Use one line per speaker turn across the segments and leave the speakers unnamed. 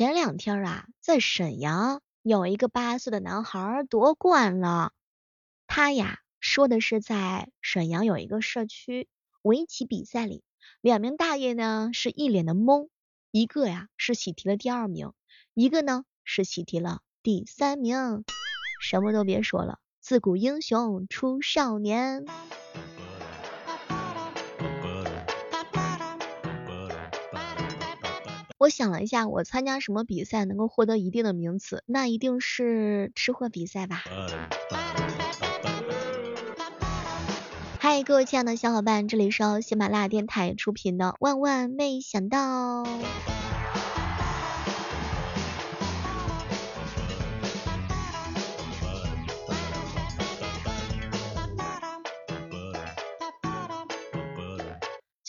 前两天啊，在沈阳有一个八岁的男孩夺冠了。他呀说的是在沈阳有一个社区围棋比赛里，两名大爷呢是一脸的懵，一个呀是喜提了第二名，一个呢是喜提了第三名。什么都别说了，自古英雄出少年。我想了一下，我参加什么比赛能够获得一定的名次？那一定是吃货比赛吧。嗨，各位亲爱的小伙伴，这里是喜马拉雅电台出品的《万万没想到》。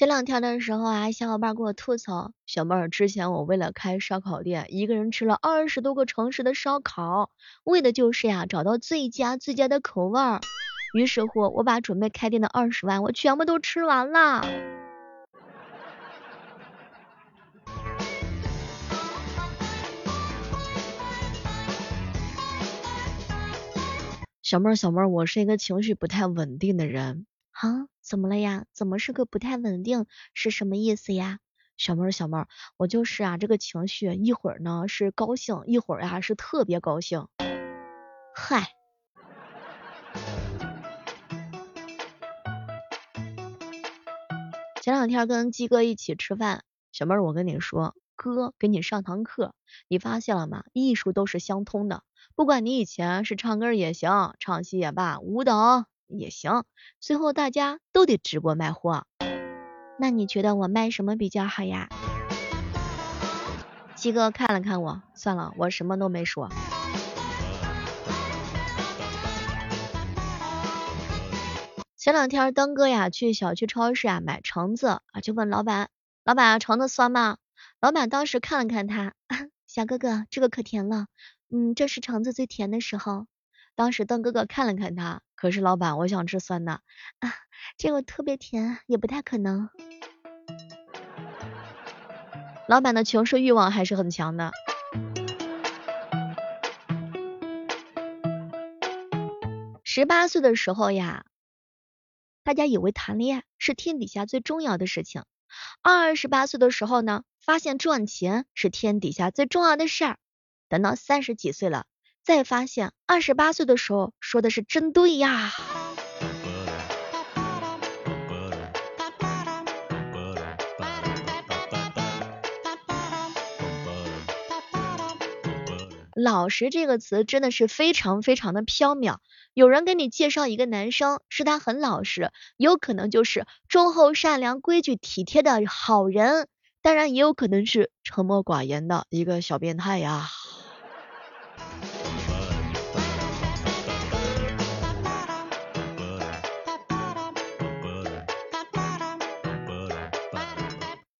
前两天的时候啊，小伙伴给我吐槽，小妹儿，之前我为了开烧烤店，一个人吃了二十多个城市的烧烤，为的就是呀找到最佳最佳的口味儿。于是乎，我把准备开店的二十万，我全部都吃完了。小妹儿，小妹儿，我是一个情绪不太稳定的人。哈，怎么了呀？怎么是个不太稳定？是什么意思呀？小妹儿，小妹儿，我就是啊，这个情绪一会儿呢是高兴，一会儿呀是特别高兴。嗨，前两天跟鸡哥一起吃饭，小妹儿，我跟你说，哥给你上堂课，你发现了吗？艺术都是相通的，不管你以前是唱歌也行，唱戏也罢，舞蹈。也行，最后大家都得直播卖货。那你觉得我卖什么比较好呀？鸡哥看了看我，算了，我什么都没说。前两天登哥呀去小区超市啊买橙子啊，就问老板，老板橙子酸吗？老板当时看了看他，小哥哥这个可甜了，嗯，这是橙子最甜的时候。当时邓哥哥看了看他，可是老板，我想吃酸的啊，这个特别甜，也不太可能。老板的求生欲望还是很强的。十八岁的时候呀，大家以为谈恋爱是天底下最重要的事情；二十八岁的时候呢，发现赚钱是天底下最重要的事儿。等到三十几岁了。再发现二十八岁的时候说的是真对呀。老实这个词真的是非常非常的飘渺。有人给你介绍一个男生，是他很老实，有可能就是忠厚善良、规矩体贴的好人，当然也有可能是沉默寡言的一个小变态呀。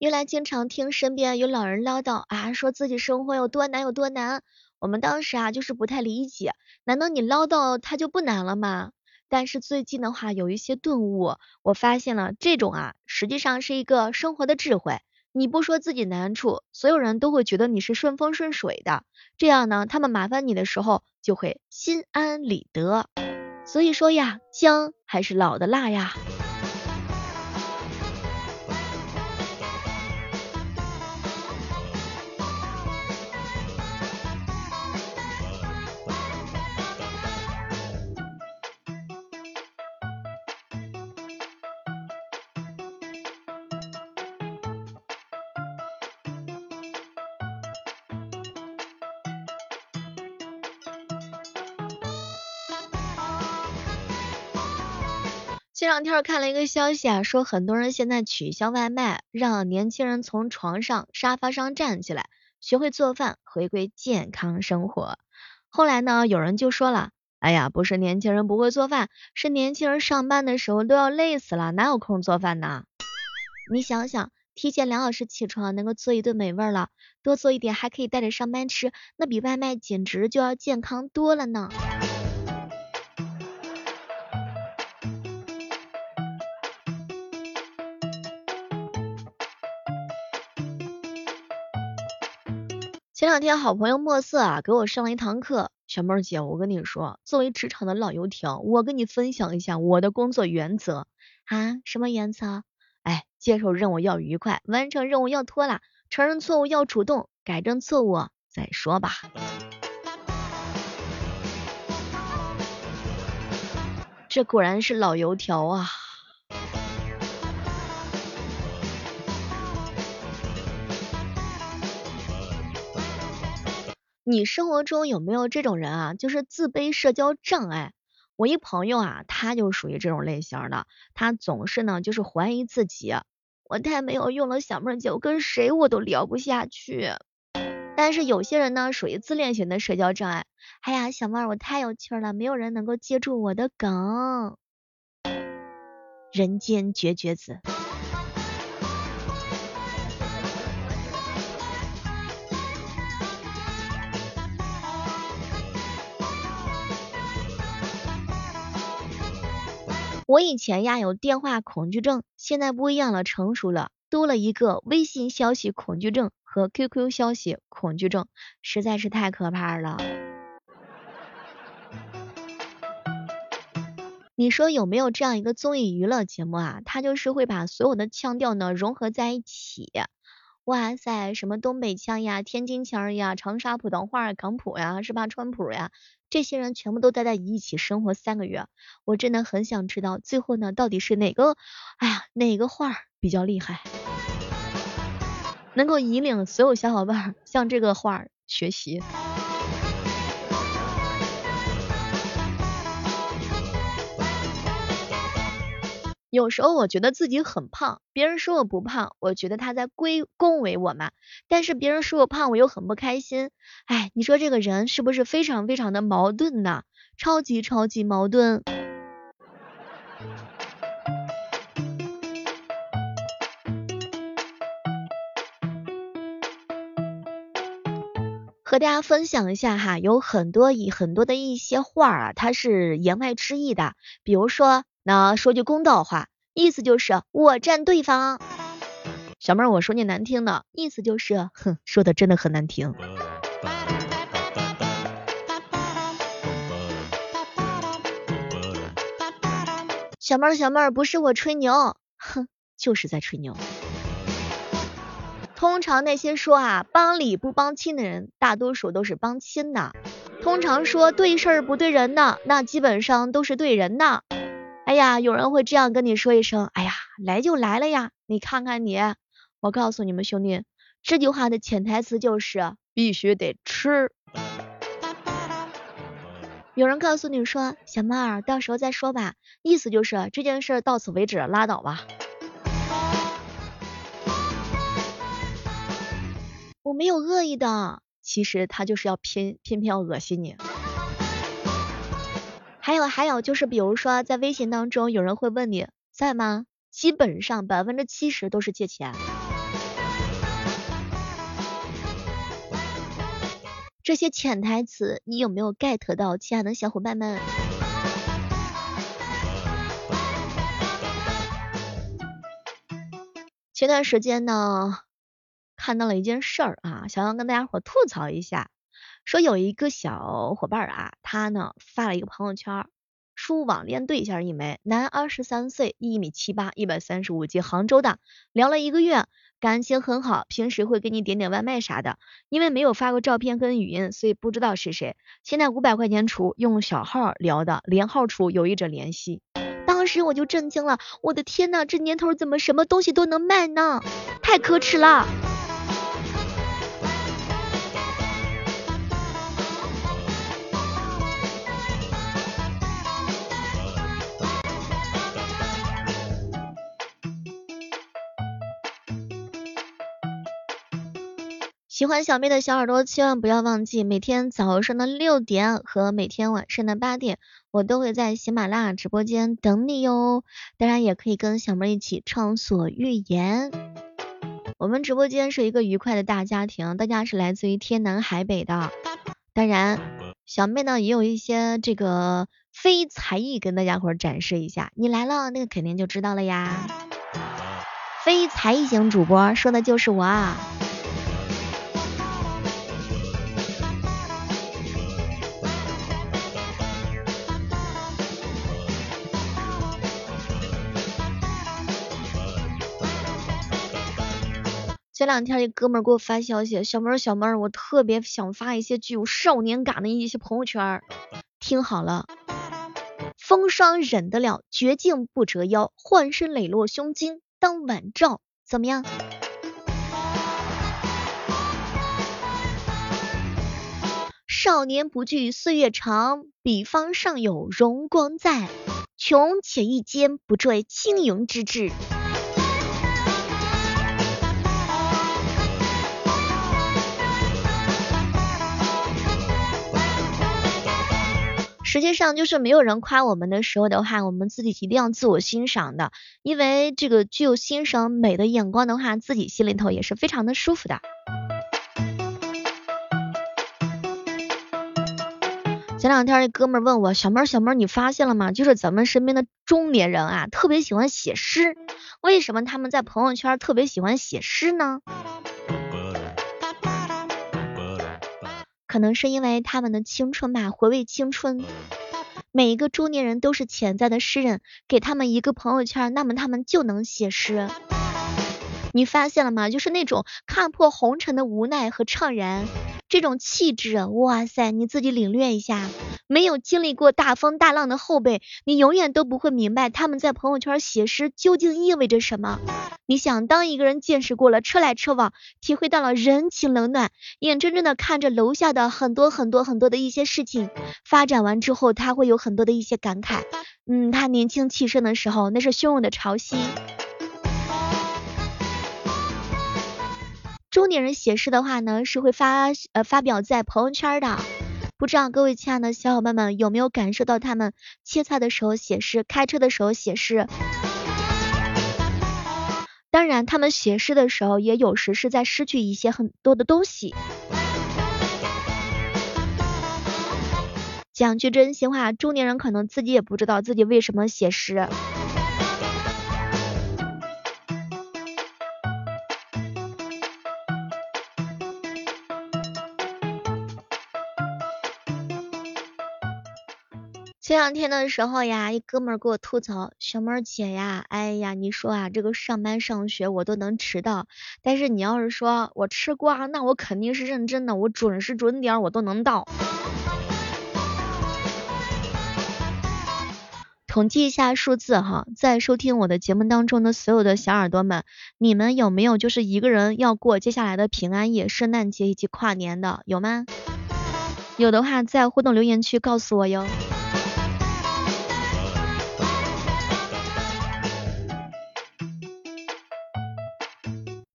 原来经常听身边有老人唠叨啊，说自己生活有多难有多难。我们当时啊就是不太理解，难道你唠叨他就不难了吗？但是最近的话有一些顿悟，我发现了这种啊实际上是一个生活的智慧。你不说自己难处，所有人都会觉得你是顺风顺水的，这样呢他们麻烦你的时候就会心安理得。所以说呀，姜还是老的辣呀。这两天看了一个消息啊，说很多人现在取消外卖，让年轻人从床上、沙发上站起来，学会做饭，回归健康生活。后来呢，有人就说了，哎呀，不是年轻人不会做饭，是年轻人上班的时候都要累死了，哪有空做饭呢？你想想，提前两小时起床，能够做一顿美味了，多做一点还可以带着上班吃，那比外卖简直就要健康多了呢。前两天好朋友墨色啊给我上了一堂课，小妹儿姐，我跟你说，作为职场的老油条，我跟你分享一下我的工作原则啊，什么原则？哎，接受任务要愉快，完成任务要拖拉，承认错误要主动，改正错误再说吧。这果然是老油条啊！你生活中有没有这种人啊？就是自卑社交障碍。我一朋友啊，他就属于这种类型的，他总是呢就是怀疑自己，我太没有用了，小妹姐，我跟谁我都聊不下去。但是有些人呢，属于自恋型的社交障碍。哎呀，小妹儿，我太有趣了，没有人能够接住我的梗。人间绝绝子。我以前呀有电话恐惧症，现在不一样了，成熟了。多了一个微信消息恐惧症和 QQ 消息恐惧症，实在是太可怕了。你说有没有这样一个综艺娱乐节目啊？它就是会把所有的腔调呢融合在一起。哇塞，什么东北腔呀、天津腔呀、长沙普通话、港普呀，是吧？川普呀，这些人全部都待在一起生活三个月，我真的很想知道最后呢到底是哪个，哎呀，哪个话比较厉害？能够引领所有小伙伴向这个画学习。有时候我觉得自己很胖，别人说我不胖，我觉得他在归恭维我嘛。但是别人说我胖，我又很不开心。哎，你说这个人是不是非常非常的矛盾呢？超级超级矛盾。和大家分享一下哈，有很多以很多的一些话啊，它是言外之意的。比如说，那说句公道话，意思就是我占对方。小妹儿，我说句难听的，意思就是，哼，说的真的很难听。小妹儿，小妹儿，不是我吹牛，哼，就是在吹牛。通常那些说啊帮理不帮亲的人，大多数都是帮亲的。通常说对事儿不对人的，那基本上都是对人的。哎呀，有人会这样跟你说一声，哎呀，来就来了呀，你看看你。我告诉你们兄弟，这句话的潜台词就是必须得吃。有人告诉你说，小妹儿，到时候再说吧，意思就是这件事到此为止，拉倒吧。我没有恶意的，其实他就是要偏偏偏要恶心你。还有还有就是，比如说在微信当中，有人会问你在吗？基本上百分之七十都是借钱。这些潜台词你有没有 get 到，亲爱的小伙伴们？前段时间呢。看到了一件事儿啊，想要跟大家伙吐槽一下。说有一个小伙伴啊，他呢发了一个朋友圈，说网恋对象一枚，男，二十三岁，一米七八，一百三十五斤，杭州的，聊了一个月，感情很好，平时会给你点点外卖啥的。因为没有发过照片跟语音，所以不知道是谁。现在五百块钱出，用小号聊的，连号出，有意者联系。当时我就震惊了，我的天呐，这年头怎么什么东西都能卖呢？太可耻了！喜欢小妹的小耳朵，千万不要忘记每天早上的六点和每天晚上的八点，我都会在喜马拉雅直播间等你哟。当然也可以跟小妹一起畅所欲言。我们直播间是一个愉快的大家庭，大家是来自于天南海北的。当然，小妹呢也有一些这个非才艺跟大家伙展示一下。你来了，那个肯定就知道了呀。非才艺型主播说的就是我。前两天一哥们儿给我发消息，小妹儿小妹儿，我特别想发一些具有少年感的一些朋友圈。听好了，风霜忍得了，绝境不折腰，换身磊落胸襟当晚照，怎么样？少年不惧岁月长，彼方尚有荣光在。穷且益坚，不坠青云之志。实际上，就是没有人夸我们的时候的话，我们自己一定要自我欣赏的，因为这个具有欣赏美的眼光的话，自己心里头也是非常的舒服的。前两天一哥们问我，小妹儿小妹儿，你发现了吗？就是咱们身边的中年人啊，特别喜欢写诗。为什么他们在朋友圈特别喜欢写诗呢？可能是因为他们的青春吧，回味青春。每一个中年人都是潜在的诗人，给他们一个朋友圈，那么他们就能写诗。你发现了吗？就是那种看破红尘的无奈和怅然。这种气质，哇塞，你自己领略一下。没有经历过大风大浪的后辈，你永远都不会明白他们在朋友圈写诗究竟意味着什么。你想，当一个人见识过了车来车往，体会到了人情冷暖，眼睁睁的看着楼下的很多很多很多的一些事情发展完之后，他会有很多的一些感慨。嗯，他年轻气盛的时候，那是汹涌的潮汐。中年人写诗的话呢，是会发呃发表在朋友圈的。不知道各位亲爱的小伙伴们有没有感受到他们切菜的时候写诗，开车的时候写诗。当然，他们写诗的时候也有时是在失去一些很多的东西。讲句真心话，中年人可能自己也不知道自己为什么写诗。前两天的时候呀，一哥们儿给我吐槽，小妹儿姐呀，哎呀，你说啊，这个上班上学我都能迟到，但是你要是说我吃瓜，那我肯定是认真的，我准时准点我都能到。统计一下数字哈，在收听我的节目当中的所有的小耳朵们，你们有没有就是一个人要过接下来的平安夜、圣诞节以及跨年的，有吗？有的话在互动留言区告诉我哟。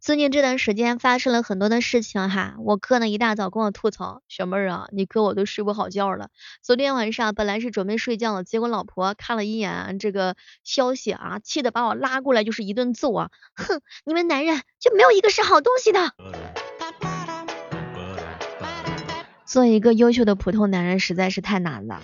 最近这段时间发生了很多的事情哈，我哥呢一大早跟我吐槽，小妹儿啊，你哥我都睡不好觉了。昨天晚上本来是准备睡觉了，结果老婆看了一眼这个消息啊，气得把我拉过来就是一顿揍啊，哼，你们男人就没有一个是好东西的。做一个优秀的普通男人实在是太难了。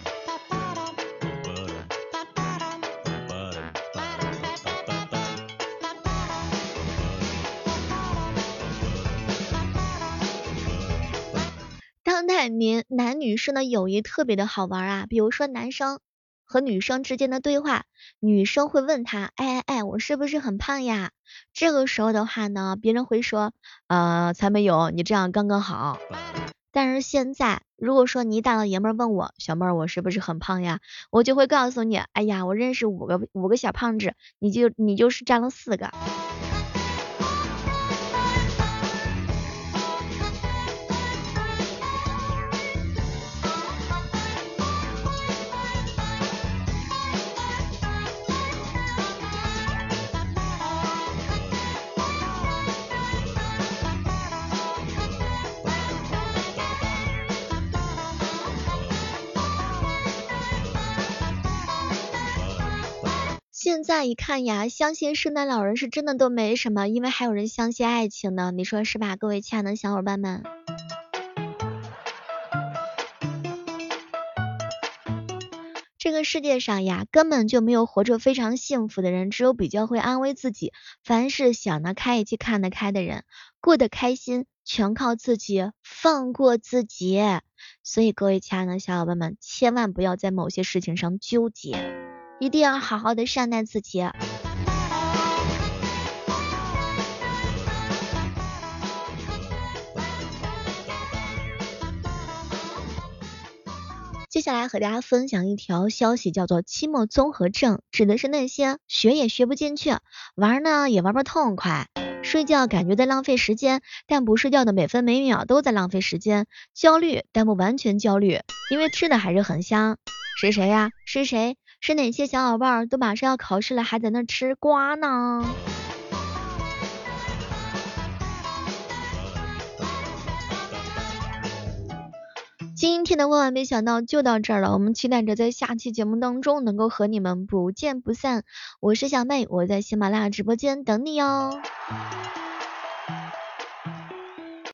年男女生的友谊特别的好玩啊，比如说男生和女生之间的对话，女生会问他，哎哎哎，我是不是很胖呀？这个时候的话呢，别人会说，呃，才没有，你这样刚刚好。但是现在，如果说你大老爷们问我，小妹儿，我是不是很胖呀？我就会告诉你，哎呀，我认识五个五个小胖子，你就你就是占了四个。现在一看呀，相信圣诞老人是真的都没什么，因为还有人相信爱情呢，你说是吧，各位亲爱的小伙伴们？这个世界上呀，根本就没有活着非常幸福的人，只有比较会安慰自己，凡事想得开以及看得开的人，过得开心全靠自己，放过自己。所以各位亲爱的小伙伴们，千万不要在某些事情上纠结。一定要好好的善待自己。接下来和大家分享一条消息，叫做期末综合症，指的是那些学也学不进去，玩呢也玩不痛快，睡觉感觉在浪费时间，但不睡觉的每分每秒都在浪费时间，焦虑，但不完全焦虑。因为吃的还是很香，是谁呀？是谁？是哪些小伙伴都马上要考试了，还在那吃瓜呢？今天的万万没想到就到这儿了，我们期待着在下期节目当中能够和你们不见不散。我是小妹，我在喜马拉雅直播间等你哦。